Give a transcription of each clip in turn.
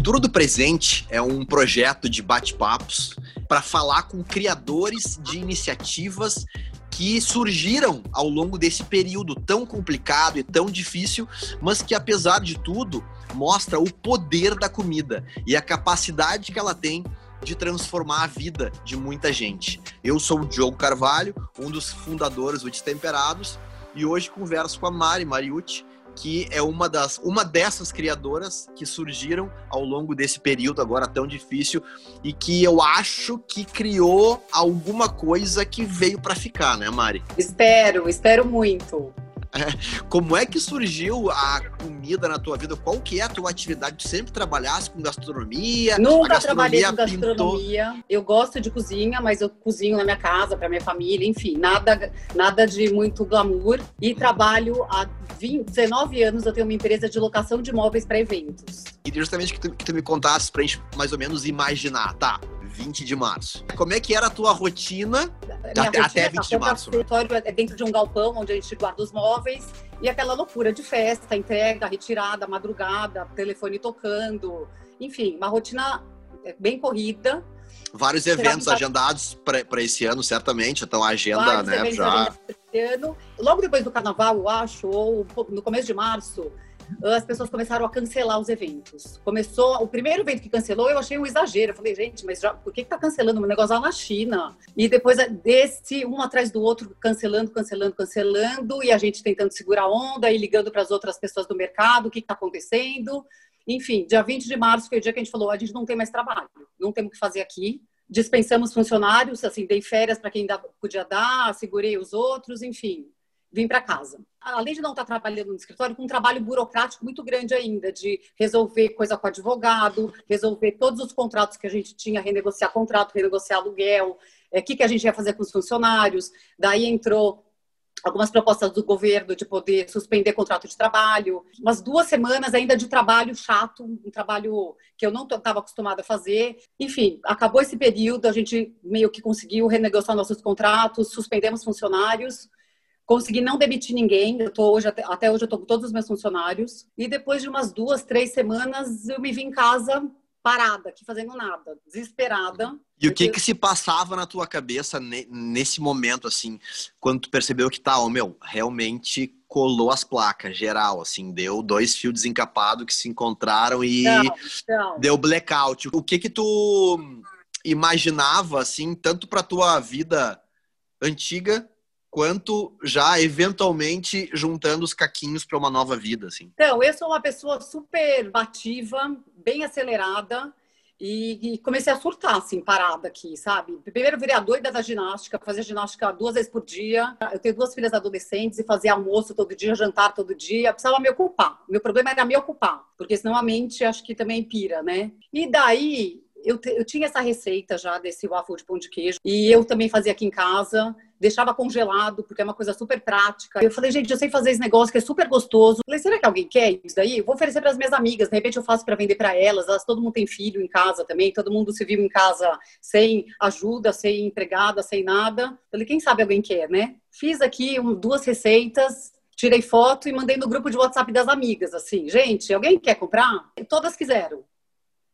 Futuro do Presente é um projeto de bate-papos para falar com criadores de iniciativas que surgiram ao longo desse período tão complicado e tão difícil, mas que apesar de tudo mostra o poder da comida e a capacidade que ela tem de transformar a vida de muita gente. Eu sou o Diogo Carvalho, um dos fundadores do Destemperados, e hoje converso com a Mari Mariucci, que é uma das uma dessas criadoras que surgiram ao longo desse período agora tão difícil e que eu acho que criou alguma coisa que veio para ficar, né, Mari? Espero, espero muito. Como é que surgiu a comida na tua vida? Qual que é a tua atividade? Tu sempre trabalhasse com gastronomia? Nunca gastronomia trabalhei com gastronomia. Pintou... Eu gosto de cozinha, mas eu cozinho na minha casa, para minha família, enfim, nada, nada de muito glamour. E trabalho há 20, 19 anos, eu tenho uma empresa de locação de móveis para eventos. E justamente que tu, que tu me contasse pra gente mais ou menos imaginar, tá? 20 de março. Como é que era a tua rotina até, rotina até 20 de março? O é dentro de um galpão onde a gente guarda os móveis e aquela loucura de festa, entrega, retirada, madrugada, telefone tocando, enfim, uma rotina é, bem corrida. Vários eventos agendados para esse ano, certamente. Então, a agenda, Vários né, já. Ano. Logo depois do carnaval, eu acho, ou no começo de março, as pessoas começaram a cancelar os eventos. Começou, o primeiro evento que cancelou, eu achei um exagero. Eu falei, gente, mas já, por que, que tá cancelando um negócio lá na China? E depois desse, um atrás do outro, cancelando, cancelando, cancelando, e a gente tentando segurar a onda e ligando para as outras pessoas do mercado, o que está acontecendo. Enfim, dia 20 de março foi o dia que a gente falou, a gente não tem mais trabalho, não temos o que fazer aqui. Dispensamos funcionários, assim, dei férias para quem podia dar, segurei os outros, enfim, vim para casa. Além de não estar trabalhando no escritório, com um trabalho burocrático muito grande ainda, de resolver coisa com advogado, resolver todos os contratos que a gente tinha, renegociar contrato, renegociar aluguel, o é, que, que a gente ia fazer com os funcionários. Daí entrou algumas propostas do governo de poder suspender contrato de trabalho, umas duas semanas ainda de trabalho chato, um trabalho que eu não estava acostumada a fazer. Enfim, acabou esse período, a gente meio que conseguiu renegociar nossos contratos, suspendemos funcionários Consegui não demitir ninguém. Eu tô hoje até, até hoje eu tô com todos os meus funcionários. E depois de umas duas, três semanas, eu me vi em casa parada, aqui fazendo nada, desesperada. E o que que se passava na tua cabeça nesse momento, assim, quando tu percebeu que tá, oh, meu, realmente colou as placas, geral, assim, deu dois fios desencapados que se encontraram e não, não. deu blackout. O que que tu imaginava, assim, tanto para tua vida antiga quanto já eventualmente juntando os caquinhos para uma nova vida, assim? Então, eu sou uma pessoa super ativa, bem acelerada e, e, comecei a surtar, assim, parada aqui, sabe? Primeiro virei a doida da ginástica, fazia ginástica duas vezes por dia. Eu tenho duas filhas adolescentes e fazia almoço todo dia, jantar todo dia. Precisava me ocupar. Meu problema era me ocupar, porque senão a mente acho que também pira, né? E daí eu, eu tinha essa receita já desse waffle de pão de queijo e eu também fazia aqui em casa deixava congelado, porque é uma coisa super prática. Eu falei, gente, eu sei fazer esse negócio que é super gostoso. Eu falei, será que alguém quer isso daí? Eu vou oferecer para as minhas amigas, de repente eu faço para vender para elas. elas. Todo mundo tem filho em casa também, todo mundo se viu em casa sem ajuda, sem empregada, sem nada. Eu falei, quem sabe alguém quer, né? Fiz aqui um, duas receitas, tirei foto e mandei no grupo de WhatsApp das amigas, assim, gente, alguém quer comprar? E todas quiseram.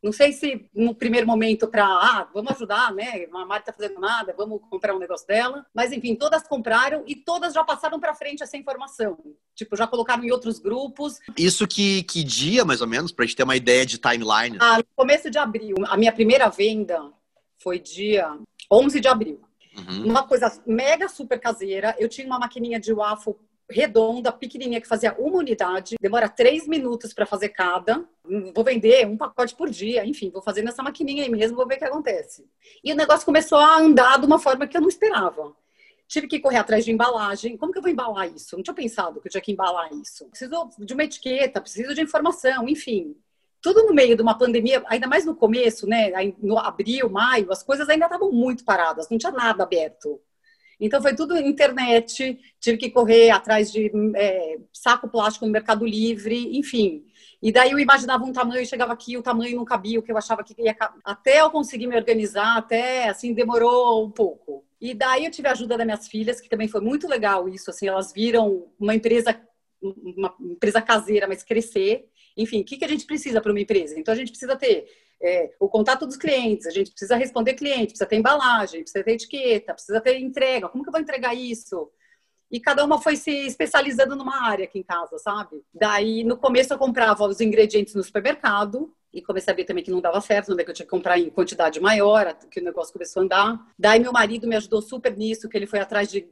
Não sei se no primeiro momento para, ah, vamos ajudar, né? A Mari tá fazendo nada, vamos comprar um negócio dela. Mas enfim, todas compraram e todas já passaram para frente essa informação. Tipo, já colocaram em outros grupos. Isso que, que dia, mais ou menos, para a gente ter uma ideia de timeline? Ah, no começo de abril. A minha primeira venda foi dia 11 de abril. Uhum. Uma coisa mega super caseira. Eu tinha uma maquininha de waffle redonda, pequenininha, que fazia uma unidade, demora três minutos para fazer cada. Vou vender um pacote por dia, enfim, vou fazer nessa maquininha aí mesmo, vou ver o que acontece. E o negócio começou a andar de uma forma que eu não esperava. Tive que correr atrás de embalagem. Como que eu vou embalar isso? Não tinha pensado que eu tinha que embalar isso. Preciso de uma etiqueta, preciso de informação, enfim. Tudo no meio de uma pandemia, ainda mais no começo, né? No abril, maio, as coisas ainda estavam muito paradas, não tinha nada aberto. Então foi tudo internet, tive que correr atrás de é, saco plástico no Mercado Livre, enfim. E daí eu imaginava um tamanho, chegava aqui, o tamanho não cabia, o que eu achava que ia até eu conseguir me organizar, até assim demorou um pouco. E daí eu tive a ajuda das minhas filhas, que também foi muito legal isso, assim, elas viram uma empresa uma empresa caseira, mas crescer. enfim, o que, que a gente precisa para uma empresa? Então, a gente precisa ter é, o contato dos clientes, a gente precisa responder cliente, precisa ter embalagem, precisa ter etiqueta, precisa ter entrega. Como que eu vou entregar isso? E cada uma foi se especializando numa área aqui em casa, sabe? Daí, no começo, eu comprava os ingredientes no supermercado, e comecei a ver também que não dava certo, né? que eu tinha que comprar em quantidade maior, que o negócio começou a andar. Daí meu marido me ajudou super nisso, que ele foi atrás de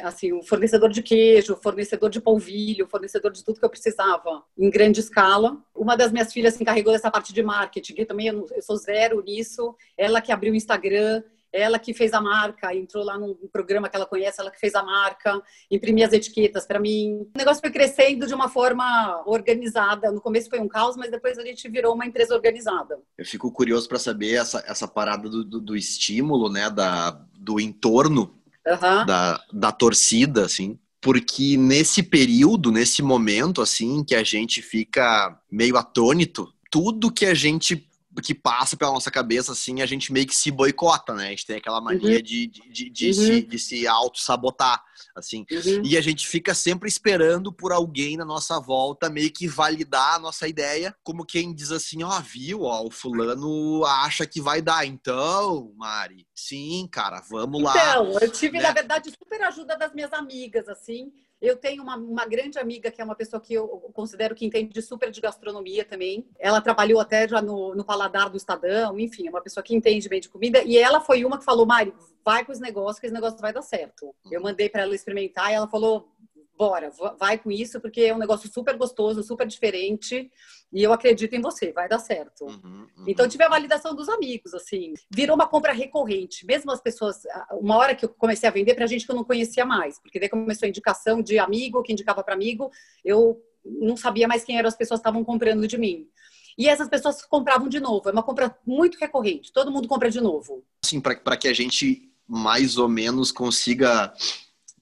assim, um fornecedor de queijo, fornecedor de polvilho, fornecedor de tudo que eu precisava em grande escala. Uma das minhas filhas se encarregou dessa parte de marketing, que também eu, eu sou zero nisso. Ela que abriu o Instagram, ela que fez a marca, entrou lá num programa que ela conhece, ela que fez a marca, imprimia as etiquetas para mim. O negócio foi crescendo de uma forma organizada. No começo foi um caos, mas depois a gente virou uma empresa organizada. Eu fico curioso para saber essa, essa parada do, do, do, estímulo, né, da, do entorno uhum. da, da torcida, assim porque nesse período, nesse momento, assim, que a gente fica meio atônito, tudo que a gente que passa pela nossa cabeça, assim, a gente meio que se boicota, né? A gente tem aquela mania uhum. de, de, de, uhum. se, de se auto-sabotar, assim. Uhum. E a gente fica sempre esperando por alguém na nossa volta meio que validar a nossa ideia, como quem diz assim, ó, oh, viu, ó, o fulano acha que vai dar. Então, Mari, sim, cara, vamos lá. Então, eu tive, né? na verdade, super ajuda das minhas amigas, assim, eu tenho uma, uma, grande amiga que é uma pessoa que eu considero que entende super de gastronomia também. Ela trabalhou até já no, no Paladar do Estadão, enfim, é uma pessoa que entende bem de comida. E ela foi uma que falou, Mari, vai com os negócios, que esse negócio vai dar certo. Eu mandei para ela experimentar e ela falou, bora, vai com isso, porque é um negócio super gostoso, super diferente, e eu acredito em você, vai dar certo. Uhum, uhum. Então, tive a validação dos amigos, assim. Virou uma compra recorrente. Mesmo as pessoas, uma hora que eu comecei a vender para gente que eu não conhecia mais, porque daí começou a indicação de amigo, que indicava para amigo, eu não sabia mais quem eram as pessoas que estavam comprando de mim. E essas pessoas compravam de novo. É uma compra muito recorrente. Todo mundo compra de novo. Assim, para que a gente mais ou menos consiga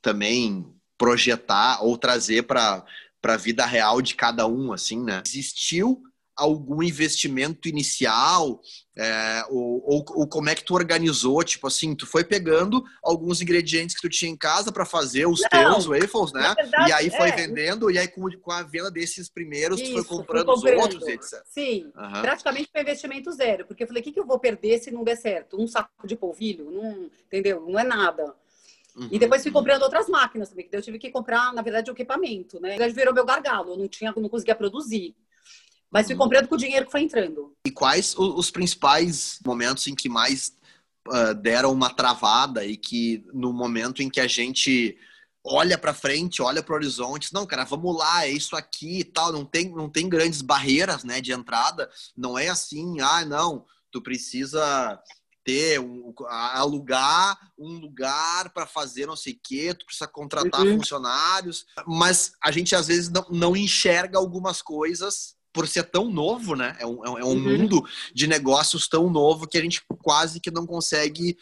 também projetar ou trazer para a vida real de cada um, assim, né? Existiu algum investimento inicial é, ou, ou, ou, como é que tu organizou? Tipo assim tu foi pegando alguns ingredientes que tu tinha em casa para fazer os Não, teus waffles né? verdade, e aí foi é. vendendo e aí com, com, a venda desses primeiros Isso, tu foi comprando, comprando, os outros etc sim uhum. praticamente foi investimento zero porque eu falei o que, que eu vou perder se não der certo? Um saco de polvilho? Não entendeu? Não é nada Uhum. E depois fui comprando outras máquinas também, que eu tive que comprar, na verdade, o equipamento, né? Já virou meu gargalo, eu não tinha, não conseguia produzir. Mas fui uhum. comprando com o dinheiro que foi entrando. E quais os principais momentos em que mais uh, deram uma travada e que no momento em que a gente olha para frente, olha para o horizonte, não, cara, vamos lá, é isso aqui e tal, não tem, não tem grandes barreiras, né, de entrada, não é assim, ah, não, tu precisa ter, um, alugar um lugar para fazer não sei o quê, tu precisa contratar uhum. funcionários, mas a gente às vezes não, não, enxerga algumas coisas por ser tão novo, né? É um, é um uhum. mundo de negócios tão novo que a gente quase que não consegue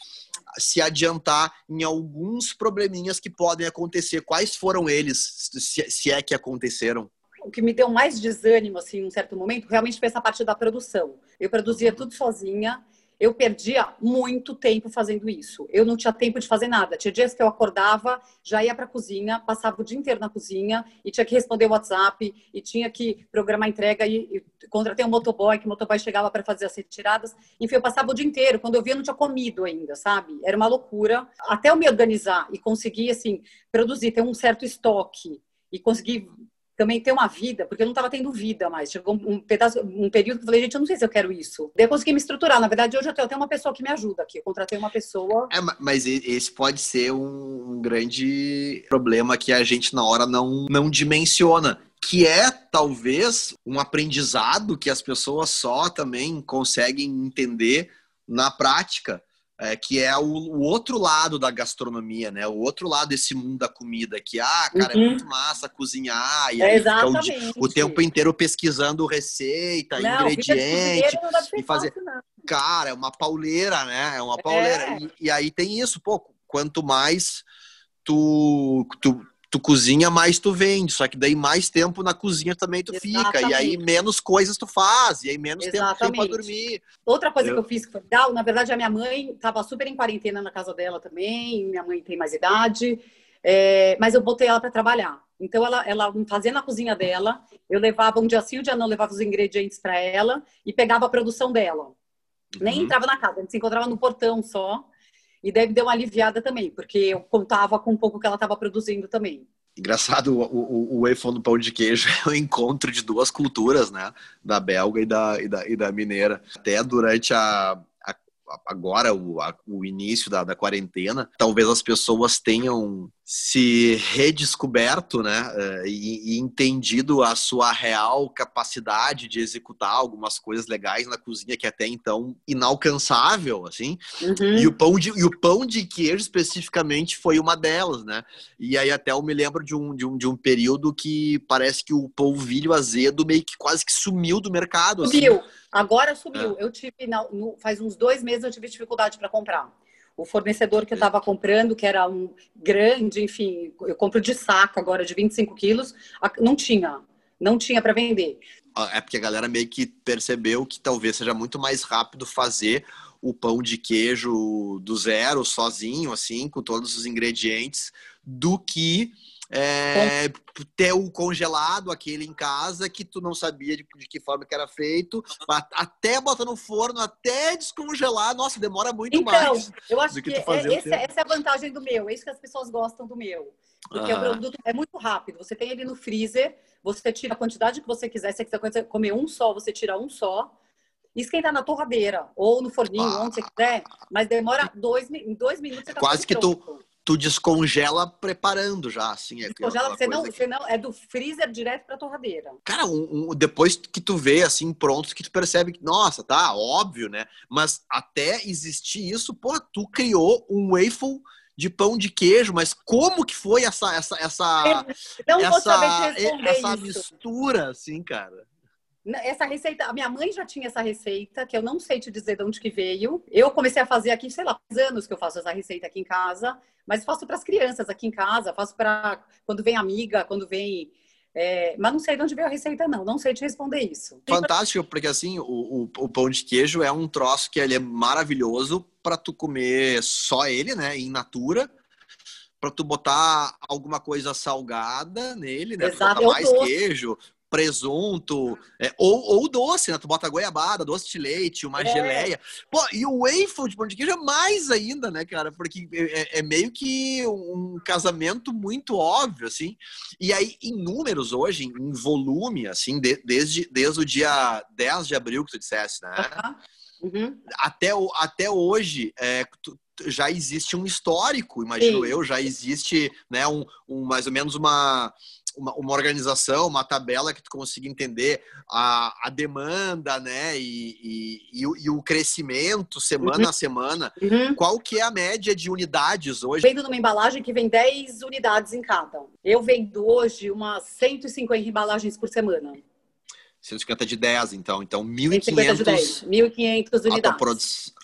se adiantar em alguns probleminhas que podem acontecer. Quais foram eles, se, se é que aconteceram? o que me deu mais desânimo, assim, em um certo momento, realmente foi essa parte da produção. Eu produzia uhum. tudo sozinha, eu perdia muito tempo fazendo isso. Eu não tinha tempo de fazer nada. Tinha dias que eu acordava, já ia para a cozinha, passava o dia inteiro na cozinha e tinha que responder o WhatsApp e tinha que programar entrega e, e contratei um motoboy, que o motoboy chegava para fazer as retiradas. Enfim, eu passava o dia inteiro. Quando eu via, eu não tinha comido ainda, sabe? Era uma loucura. Até eu me organizar e conseguir, assim, produzir, ter um certo estoque e conseguir também ter uma vida, porque eu não estava tendo vida mais. Chegou um, pedaço, um período que eu falei, gente, eu não sei se eu quero isso. Daí eu consegui me estruturar. Na verdade, hoje eu tenho uma pessoa que me ajuda aqui. Eu contratei uma pessoa. É, mas esse pode ser um grande problema que a gente na hora não, não dimensiona que é talvez um aprendizado que as pessoas só também conseguem entender na prática é, que é o, o, outro lado da gastronomia, né? O outro lado desse mundo da comida, que, ah, cara, é uhum. é muito massa cozinhar, e aí exatamente. fica o, o, tempo inteiro pesquisando receita, não, ingrediente, e fazer... Fácil, cara, é uma pauleira, né? É uma pauleira. É. E, e, aí tem isso, pô, quanto mais tu, tu, tu cozinha, mais tu vende. Só que daí mais tempo na cozinha também tu Exatamente. fica. E aí menos coisas tu faz. E aí menos Exatamente. tempo para dormir. Outra coisa eu... que eu fiz que foi legal, na verdade, a minha mãe estava super em quarentena na casa dela também. Minha mãe tem mais idade. É, mas eu botei ela para trabalhar. Então ela, ela fazia na cozinha dela, eu levava um dia sim, um dia não, levava os ingredientes para ela e pegava a produção dela. Uhum. Nem entrava na casa, a gente se encontrava no portão só. E deve dar uma aliviada também, porque eu contava com um pouco que ela estava produzindo também. Engraçado, o, o, o no pão de queijo é o encontro de duas culturas, né? Da belga e da, e da, e da mineira. Até durante a, agora o, a, o início da, da quarentena, talvez as pessoas tenham se redescoberto, né, eh, e, e, entendido a sua real capacidade de executar algumas coisas legais na cozinha que até então inalcançável, assim. Uhum. E o pão de e o pão de queijo especificamente foi uma delas, né? E aí até eu me lembro de um, de um, de um período que parece que o polvilho azedo meio que quase que sumiu do mercado. Assim. Sumiu. Agora sumiu. É. Eu tive no, faz uns dois meses eu tive dificuldade para comprar. O fornecedor que eu estava comprando, que era um grande, enfim, eu compro de saco agora de 25 quilos, não tinha, não tinha para vender. Ah, é porque a galera meio que percebeu que talvez seja muito mais rápido fazer o pão de queijo do zero, sozinho, assim, com todos os ingredientes, do que é, ter o congelado, aquele em casa, que tu não sabia de, de, que forma que era feito, até botar no forno, até descongelar, nossa, demora muito então, mais. Eu acho que, que é, esse, essa é a vantagem do meu, é isso que as pessoas gostam do meu. Porque o produto é muito rápido. Você tem ele no freezer, você tira a quantidade que você quiser. Se você quiser comer um só, você tira um só. Esquenta na torradeira ou no forninho, ah. onde você quiser. Mas demora dois, dois minutos. Você tá Quase que tu tu descongela preparando já, assim. É descongela, você não, que... você não, é do freezer direto pra torradeira. Cara, um, um, depois que tu vê, assim, pronto, que tu percebe que, nossa, tá, óbvio, né? Mas até existir isso, pô, tu criou um waffle de pão de queijo, mas como que foi essa essa essa não essa, essa mistura, assim, cara? Essa receita, a minha mãe já tinha essa receita, que eu não sei te dizer de onde que veio. Eu comecei a fazer aqui, sei lá, anos que eu faço essa receita aqui em casa, mas faço para as crianças aqui em casa, faço para quando vem amiga, quando vem. É, mas não sei de onde veio a receita, não. Não sei te responder isso. Fantástico, porque assim, o, o, o pão de queijo é um troço que ele é maravilhoso para tu comer só ele, né, em natura para tu botar alguma coisa salgada nele, né? Exato, botar mais queijo, presunto, é, ou, ou doce, né? Tu bota goiabada, doce de leite, uma é. geleia. Pô, e o waffle de pão de queijo é mais ainda, né, cara? Porque é, é, meio que um casamento muito óbvio, assim. E aí, em números hoje, em volume, assim, de, desde, desde o dia 10 de abril que tu dissesse, né? Uhum. Até, até hoje, é, tu, já existe um histórico, imagino Sim. eu, já existe né, um, um mais ou menos uma uma, uma, organização, uma tabela que tu consiga entender a, a demanda, né, e, e, e, o, e o, crescimento semana uhum. a semana, uhum. qual que é a média de unidades hoje? Vendo numa embalagem que vem 10 unidades em cada. Eu vendo hoje umas 150 embalagens por semana. 150 de 10, então. Então, 1.500... 1.500 unidades.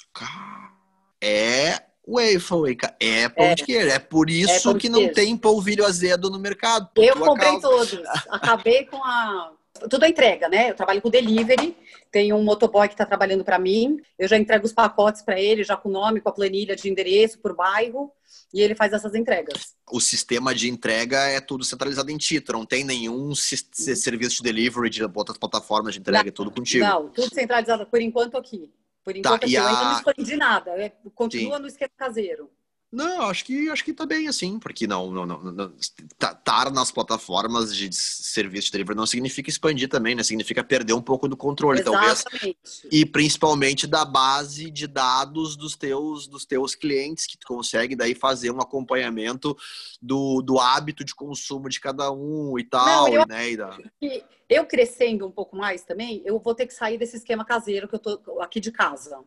É waffle, é pão é, de queijo. É por isso é que não tem polvilho azedo no mercado. Eu comprei causa. todos. Acabei com a. Tudo é entrega, né? Eu trabalho com delivery, tem um motoboy que está trabalhando para mim. Eu já entrego os pacotes para ele, já com o nome, com a planilha de endereço por bairro, e ele faz essas entregas. O sistema de entrega é tudo centralizado em ti, não tem nenhum uhum. serviço de delivery de outras plataformas de entrega, não, é tudo contigo. Não, tudo centralizado por enquanto aqui. Por tá, enquanto, tá, assim, eu ainda não escondi nada. É, continua Sim. no esquema caseiro. Não, acho que acho que tá bem assim, porque não, não, não, não estar tá, nas plataformas de serviço de delivery não significa expandir também, né? Significa perder um pouco do controle, Exatamente. talvez. E principalmente da base de dados dos teus dos teus clientes, que tu consegue daí fazer um acompanhamento do, do hábito de consumo de cada um e tal, não, eu, né? E da... Eu crescendo um pouco mais também, eu vou ter que sair desse esquema caseiro que eu tô aqui de casa.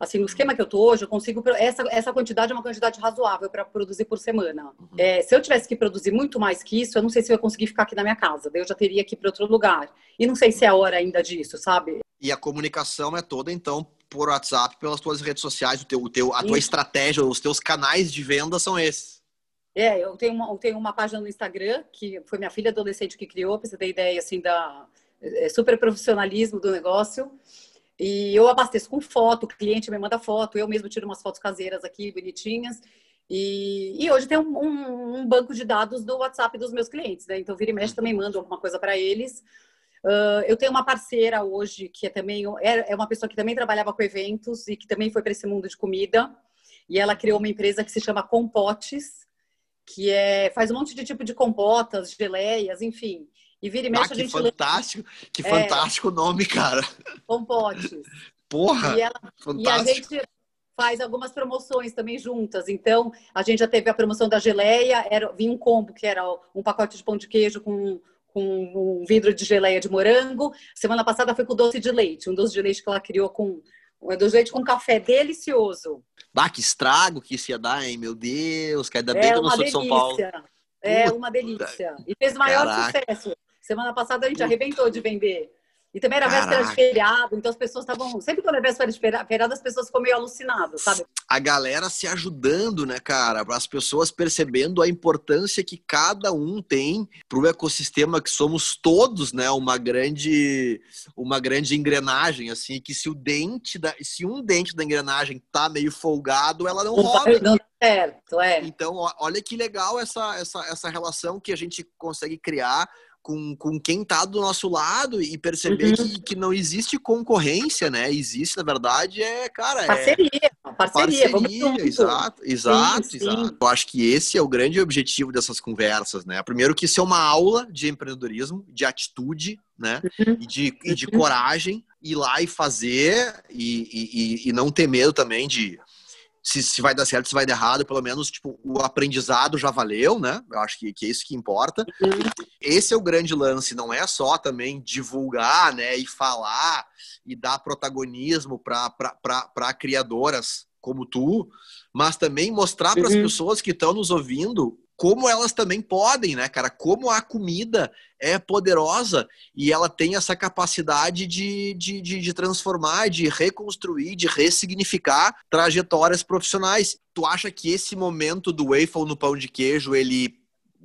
Assim, no esquema que eu tô hoje, eu consigo. Essa, essa quantidade é uma quantidade razoável para produzir por semana. Uhum. É, se eu tivesse que produzir muito mais que isso, eu não sei se eu ia conseguir ficar aqui na minha casa. Daí eu já teria que ir para outro lugar. E não sei se é hora ainda disso, sabe? E a comunicação é toda, então, por WhatsApp, pelas tuas redes sociais, o teu, o teu, a tua isso. estratégia, os teus canais de venda são esses. É, eu tenho uma, eu tenho uma página no Instagram, que foi minha filha adolescente que criou, para você ter ideia, assim, da é, super profissionalismo do negócio. E eu abasteço com foto, o cliente me manda foto, eu mesmo tiro umas fotos caseiras aqui, bonitinhas. E, e hoje tem um, um, um, banco de dados do WhatsApp dos meus clientes, né? Então, vira e mexe também mando alguma coisa para eles. Uh, eu tenho uma parceira hoje que é também é, é uma pessoa que também trabalhava com eventos e que também foi para esse mundo de comida. E ela criou uma empresa que se chama Compotes, que é faz um monte de tipo de compotas, geleias, enfim. E vira e mexe ah, a gente fantástico, que é, fantástico nome, cara. Compotes. Porra. E, ela, e a gente faz algumas promoções também juntas. Então, a gente já teve a promoção da geleia, era, vinha um combo que era um pacote de pão de queijo com, com um vidro de geleia de morango. Semana passada foi com doce de leite, um doce de leite que ela criou com um doce de leite com café delicioso. Bah, que estrago que isso ia dar, hein? Meu Deus, que ainda bem é que eu não sou delícia. de São Paulo. É uma delícia. E fez o maior Caraca. sucesso. Semana passada a gente arrebentou de vender. E também era Caraca. véspera de feriado, então as pessoas estavam. Sempre quando é véspera de feriado, as pessoas ficam meio alucinadas, sabe? A galera se ajudando, né, cara? As pessoas percebendo a importância que cada um tem para o ecossistema que somos todos, né? Uma grande, uma grande engrenagem, assim, que se o dente da, se um dente da engrenagem tá meio folgado, ela não roda. Não certo, é. Então, olha que legal essa, essa, essa relação que a gente consegue criar com, com quem está do nosso lado e perceber uhum. que, que não existe concorrência, né? Existe, na verdade, é, cara. Parceria, é... parceria. Parceria, exato, exato, sim, exato. Sim. Eu acho que esse é o grande objetivo dessas conversas, né? Primeiro que isso é uma aula de empreendedorismo, de atitude, né? Uhum. E, de, e de uhum. coragem, ir lá e fazer e, e, e não ter medo também de se, se vai dar certo, se vai dar errado, pelo menos tipo, o aprendizado já valeu, né? Eu acho que, que é isso que importa. Uhum. Esse é o grande lance, não é só também divulgar, né, e falar e dar protagonismo para criadoras como tu, mas também mostrar para as uhum. pessoas que estão nos ouvindo como elas também podem, né, cara? Como a comida é poderosa e ela tem essa capacidade de, de, de, de, transformar, de reconstruir, de ressignificar trajetórias profissionais. Tu acha que esse momento do waffle no pão de queijo, ele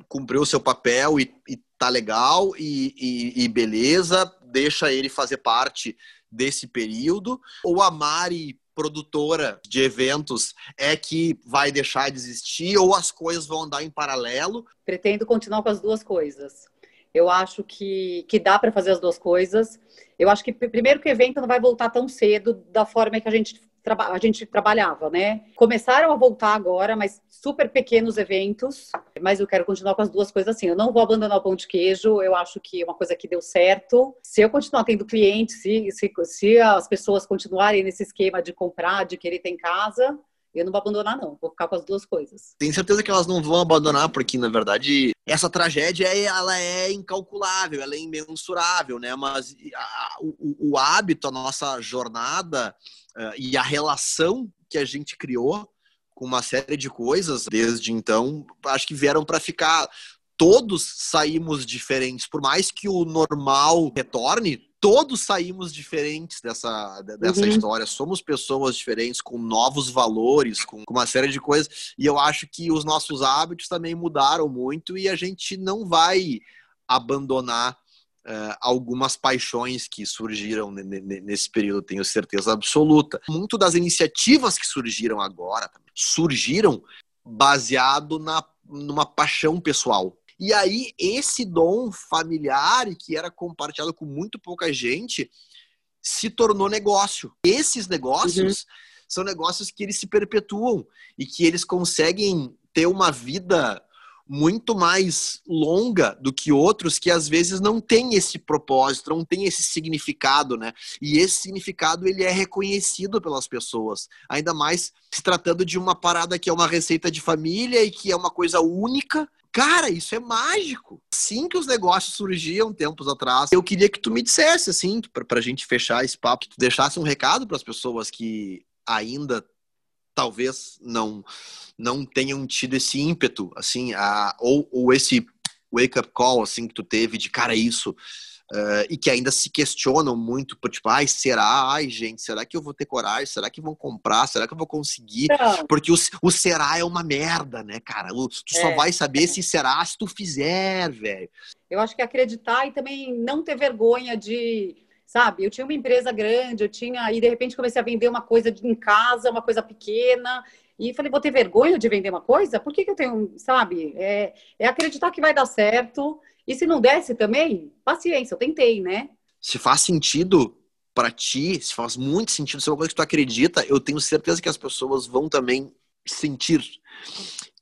cumpriu seu papel e, e tá legal e, e, e beleza, deixa ele fazer parte desse período? Ou a Mari produtora de eventos é que vai deixar de existir ou as coisas vão andar em paralelo? Pretendo continuar com as duas coisas. Eu acho que, que dá para fazer as duas coisas. Eu acho que, primeiro, que o evento não vai voltar tão cedo da forma que a gente a gente trabalhava, né? Começaram a voltar agora, mas super pequenos eventos. Mas eu quero continuar com as duas coisas assim. Eu não vou abandonar o pão de queijo. Eu acho que é uma coisa que deu certo. Se eu continuar tendo clientes, se, se, se as pessoas continuarem nesse esquema de comprar, de querer ter em casa, eu não vou abandonar, não. Vou ficar com as duas coisas. Tenho certeza que elas não vão abandonar, porque, na verdade, essa tragédia ela é incalculável, ela é imensurável, né? Mas a, o, o hábito, a nossa jornada uh, e a relação que a gente criou com uma série de coisas desde então, acho que vieram para ficar. Todos saímos diferentes, por mais que o normal retorne, todos saímos diferentes dessa, dessa uhum. história. Somos pessoas diferentes, com novos valores, com, com, uma série de coisas. E eu acho que os nossos hábitos também mudaram muito e a gente não vai abandonar uh, algumas paixões que surgiram nesse período, tenho certeza absoluta. Muito das iniciativas que surgiram agora surgiram baseado na, numa paixão pessoal. E aí, esse dom familiar, que era compartilhado com muito pouca gente, se tornou negócio. Esses negócios uhum. são negócios que eles se perpetuam e que eles conseguem ter uma vida muito mais longa do que outros que às vezes não tem esse propósito, não tem esse significado, né? E esse significado ele é reconhecido pelas pessoas, ainda mais se tratando de uma parada que é uma receita de família e que é uma coisa única. Cara, isso é mágico. Assim que os negócios surgiam tempos atrás, eu queria que tu me dissesse, assim, pra, pra gente fechar esse papo, que tu deixasse um recado para as pessoas que ainda talvez não não tenham tido esse ímpeto, assim, a, ou, ou esse wake-up call, assim, que tu teve de, cara, isso, Uh, e que ainda se questionam muito, tipo, ai, será? Ai, gente, será que eu vou ter coragem? Será que vão comprar? Será que eu vou conseguir? Não. Porque o, o será é uma merda, né, cara? O, tu é. só vai saber se será se tu fizer, velho. Eu acho que acreditar e também não ter vergonha de sabe? Eu tinha uma empresa grande, eu tinha, e de repente comecei a vender uma coisa em casa, uma coisa pequena, e falei, vou ter vergonha de vender uma coisa? Por que, que eu tenho, sabe? É, é acreditar que vai dar certo, e se não desse também, paciência, eu tentei, né? Se faz sentido para ti, se faz muito sentido, se é uma coisa que tu acredita, eu tenho certeza que as pessoas vão também sentir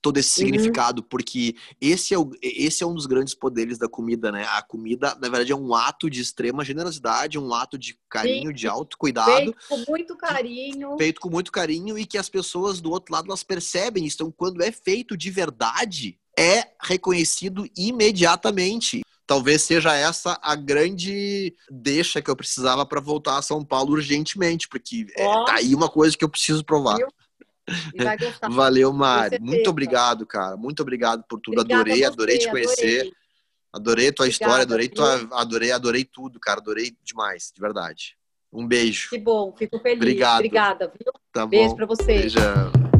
todo esse uhum. significado, porque esse é, o, esse é um dos grandes poderes da comida, né? A comida, na verdade, é um ato de extrema generosidade, um ato de carinho, Sim. de autocuidado. Feito com muito carinho. Feito com muito carinho e que as pessoas do outro lado, elas percebem isso. Então, quando é feito de verdade, é reconhecido imediatamente. Talvez seja essa a grande deixa que eu precisava para voltar a São Paulo urgentemente, porque oh. é, tá aí uma coisa que eu preciso provar. Eu Valeu, Mari. Muito obrigado, cara. Muito obrigado por tudo. Obrigada adorei, adorei te conhecer. Adorei, adorei tua Obrigada, história, adorei tua, adorei, adorei tudo, cara. Adorei demais, de verdade. Um beijo. Que bom, fico feliz. Obrigado. Obrigada, viu? Tá Beijo bom. pra você. Beijão.